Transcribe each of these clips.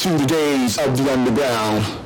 to the days of the underground.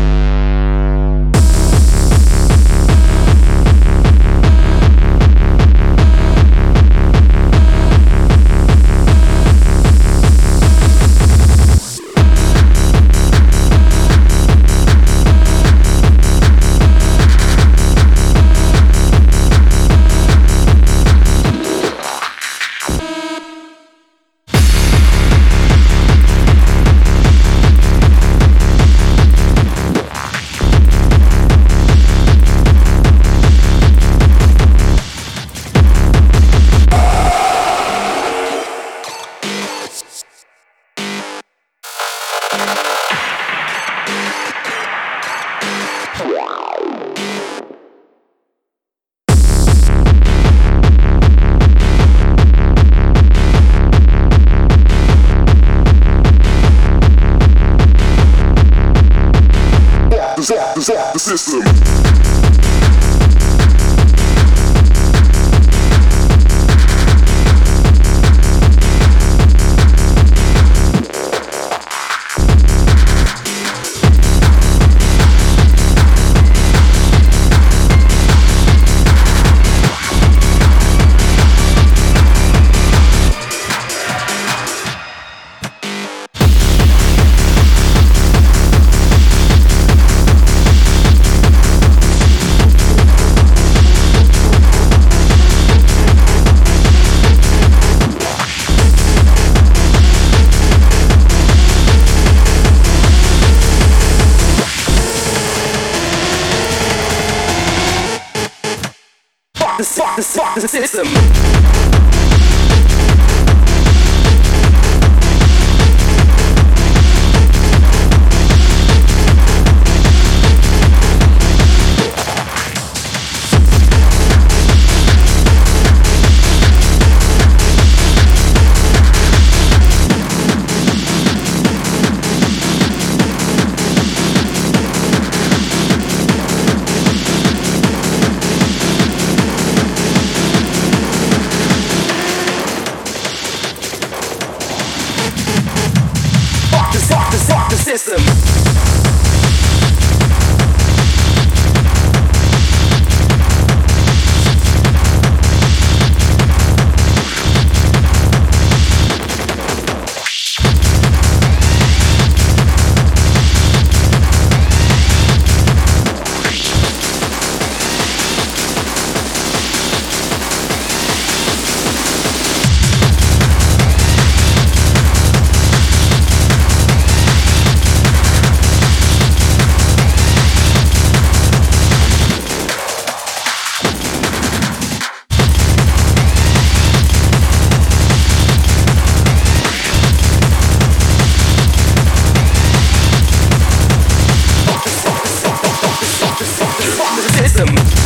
system.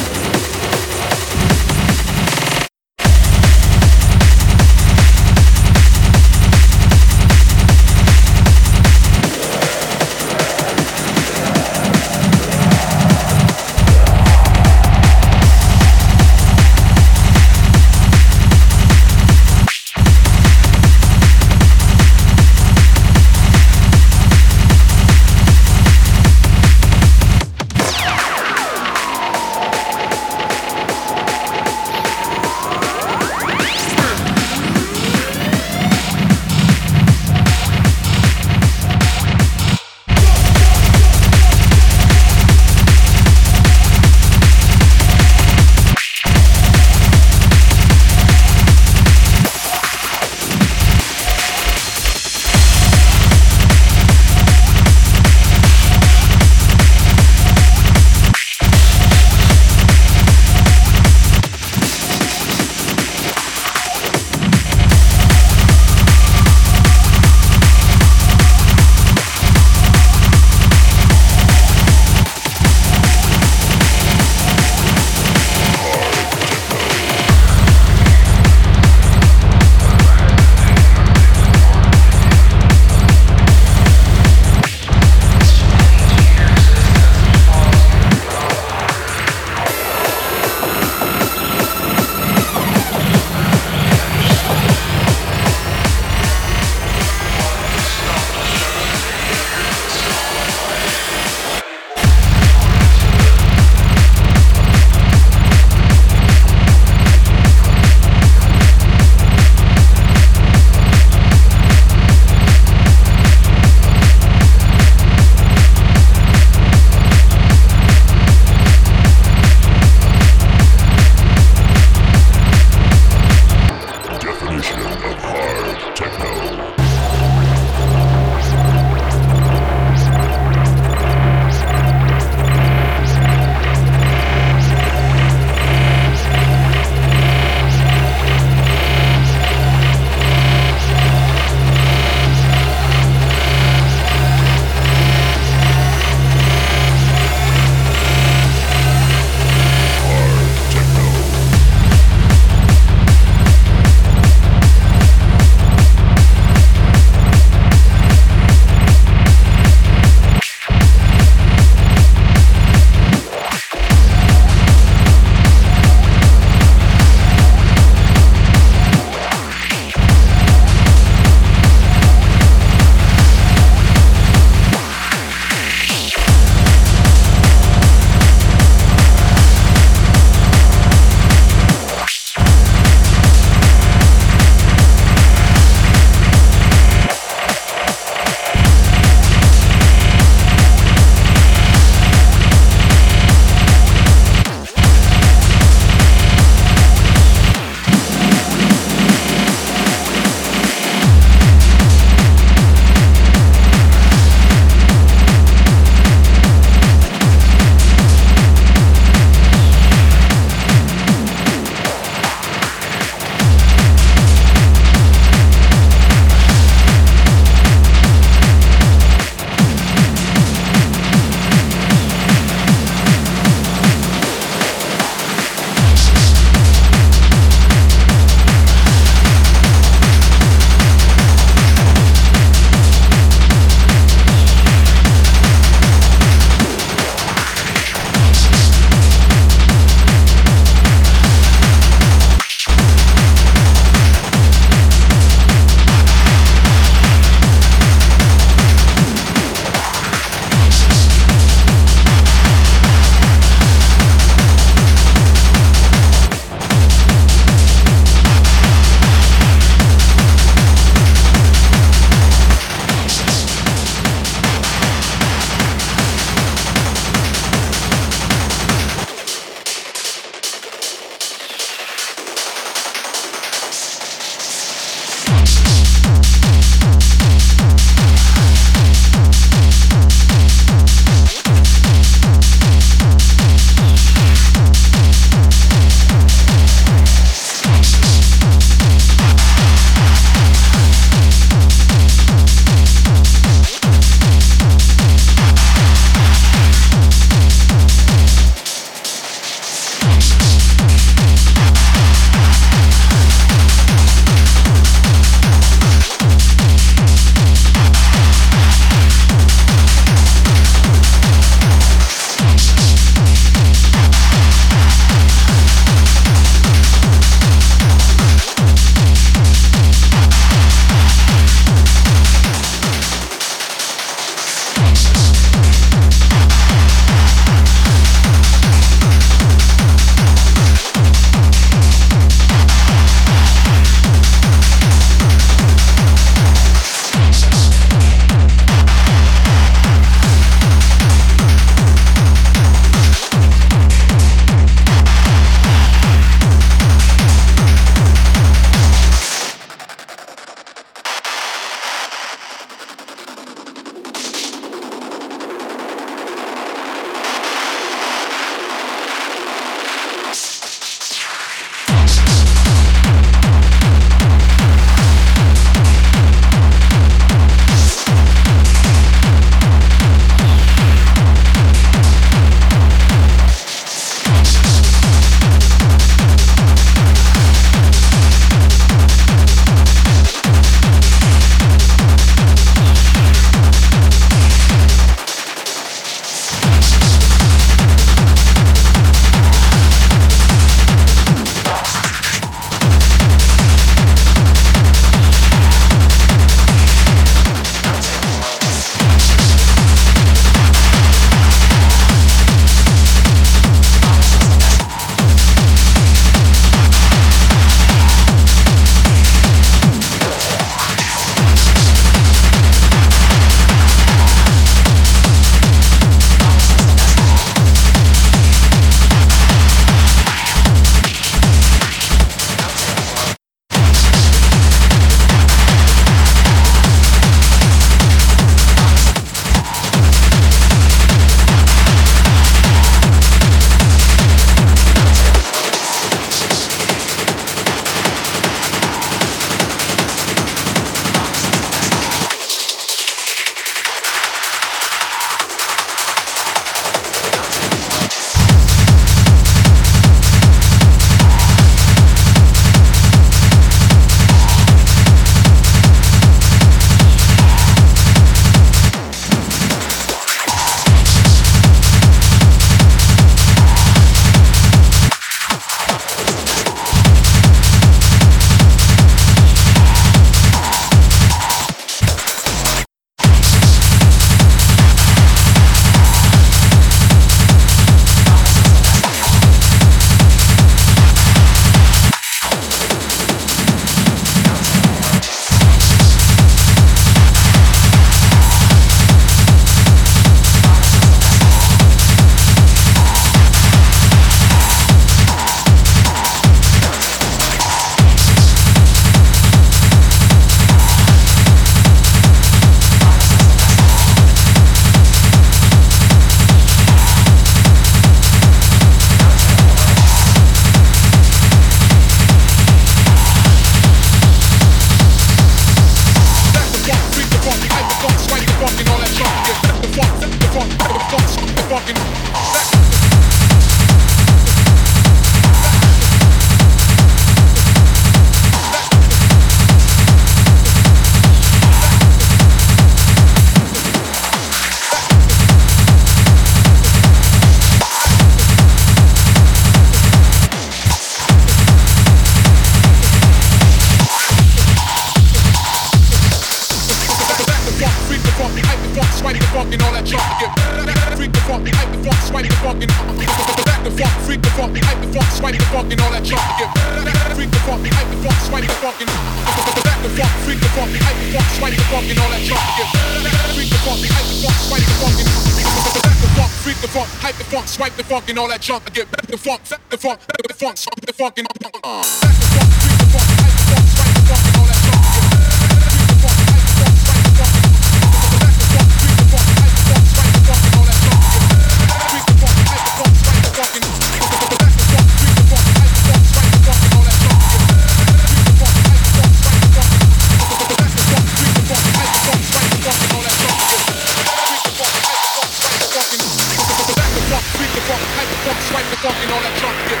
swipe the fuck in all that junk get.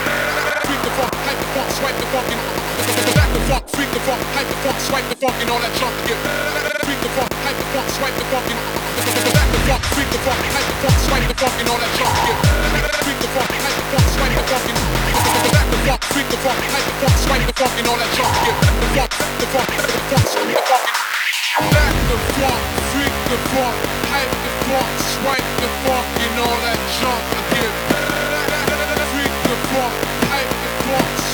Freak the funk, hype the funk, swipe the funk and back the funk, freak the funk, hype the funk, swipe the funk and all that junk get. Freak the funk, hype the funk, swipe the funk and back the funk, freak the funk, hype the funk, swipe the funk and all that junk get. Freak the funk, hype the funk, swipe the funk and back the funk, freak the funk, hype the funk, swipe the funk and all that junk get. The funk, the funk, the funk, swipe the funk and Back the funk, freak the funk, hype the funk, swipe the funk, and all that junk again the clock, pipe the clock.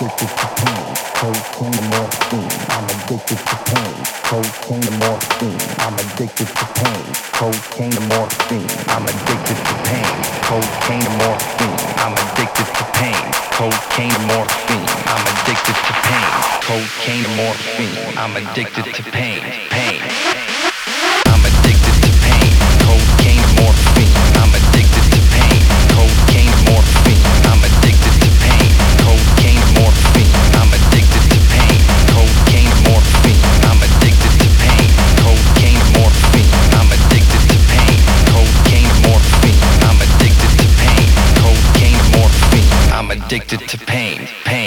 addicted to pain, cocaine and morphine. I'm addicted to pain, cocaine and morphine. I'm addicted to pain, cocaine and morphine. I'm addicted to pain, cocaine and morphine. I'm addicted to pain, cocaine and morphine. I'm addicted to pain, cocaine and morphine. I'm addicted to pain, pain. addicted to pain, pain.